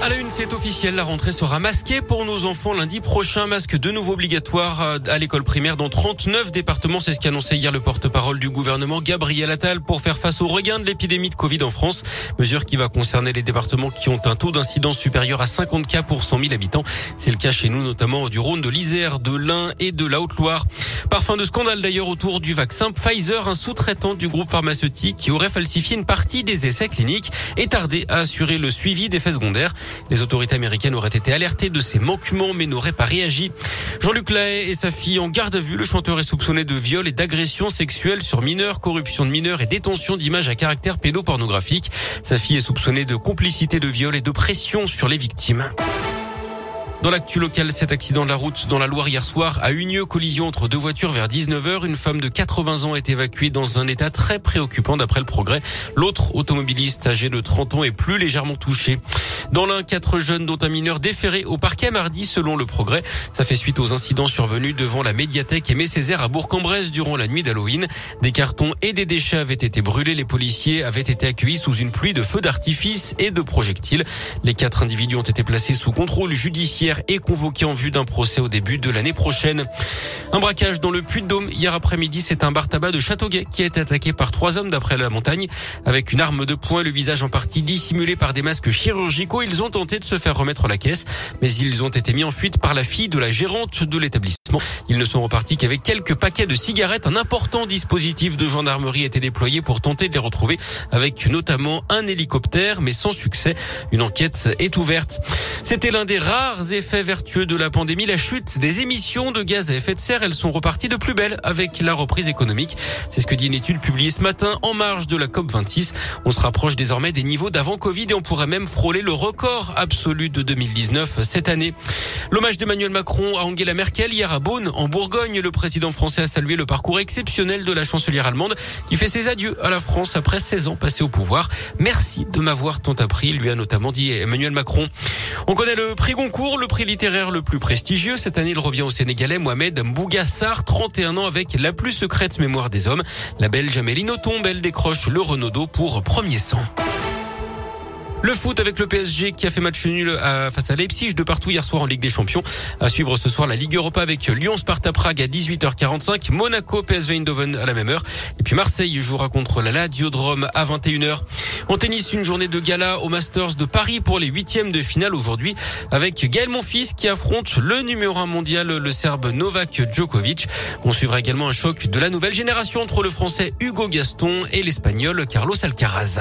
À la une, c'est officiel. La rentrée sera masquée pour nos enfants lundi prochain. Masque de nouveau obligatoire à l'école primaire dans 39 départements. C'est ce qu'annonçait hier le porte-parole du gouvernement Gabriel Attal pour faire face au regain de l'épidémie de Covid en France. Mesure qui va concerner les départements qui ont un taux d'incidence supérieur à 50 cas pour 100 000 habitants. C'est le cas chez nous, notamment du Rhône, de l'Isère, de l'Ain et de la Haute-Loire. Parfum de scandale d'ailleurs autour du vaccin Pfizer, un sous-traitant du groupe pharmaceutique qui aurait falsifié une partie des essais cliniques et tardé à assurer le suivi des faits secondaires. Les autorités américaines auraient été alertées de ces manquements mais n'auraient pas réagi. Jean-Luc Lahaye et sa fille en garde à vue. Le chanteur est soupçonné de viol et d'agression sexuelle sur mineurs, corruption de mineurs et détention d'images à caractère pédopornographique. Sa fille est soupçonnée de complicité de viol et de pression sur les victimes. Dans l'actu local, cet accident de la route dans la Loire hier soir a eu lieu collision entre deux voitures vers 19h. Une femme de 80 ans est évacuée dans un état très préoccupant d'après le progrès. L'autre automobiliste âgé de 30 ans est plus légèrement touché. Dans l'un, quatre jeunes dont un mineur déféré au parquet mardi selon le progrès. Ça fait suite aux incidents survenus devant la médiathèque Aimé Césaire à Bourg-en-Bresse durant la nuit d'Halloween. Des cartons et des déchets avaient été brûlés. Les policiers avaient été accueillis sous une pluie de feux d'artifice et de projectiles. Les quatre individus ont été placés sous contrôle judiciaire est convoqué en vue d'un procès au début de l'année prochaine. Un braquage dans le Puy-de-Dôme hier après-midi, c'est un bar tabac de Châteauguay qui a été attaqué par trois hommes d'après la montagne avec une arme de poing, le visage en partie dissimulé par des masques chirurgicaux. Ils ont tenté de se faire remettre la caisse, mais ils ont été mis en fuite par la fille de la gérante de l'établissement. Ils ne sont repartis qu'avec quelques paquets de cigarettes. Un important dispositif de gendarmerie a été déployé pour tenter de les retrouver avec notamment un hélicoptère, mais sans succès. Une enquête est ouverte. C'était l'un des rares effets vertueux de la pandémie, la chute des émissions de gaz à effet de serre. Elles sont reparties de plus belle avec la reprise économique. C'est ce que dit une étude publiée ce matin en marge de la COP26. On se rapproche désormais des niveaux d'avant Covid et on pourrait même frôler le record absolu de 2019 cette année. L'hommage d'Emmanuel Macron à Angela Merkel hier à Beaune, en Bourgogne. Le président français a salué le parcours exceptionnel de la chancelière allemande qui fait ses adieux à la France après 16 ans passés au pouvoir. Merci de m'avoir tant appris, lui a notamment dit Emmanuel Macron. On connaît le prix Goncourt, le prix littéraire le plus prestigieux. Cette année, il revient au Sénégalais Mohamed Mbougassar, 31 ans avec la plus secrète mémoire des hommes. La Belge Amélie Nothomb, elle décroche le Renaudot pour premier sang. Le foot avec le PSG qui a fait match nul face à Leipzig de partout hier soir en Ligue des Champions. À suivre ce soir la Ligue Europa avec Lyon Sparta Prague à 18h45, Monaco PSV Eindhoven à la même heure et puis Marseille jouera contre la Ladiodrome à 21h. En tennis, une journée de gala au Masters de Paris pour les huitièmes de finale aujourd'hui avec Gaël Monfils qui affronte le numéro un mondial, le Serbe Novak Djokovic. On suivra également un choc de la nouvelle génération entre le Français Hugo Gaston et l'Espagnol Carlos Alcaraz.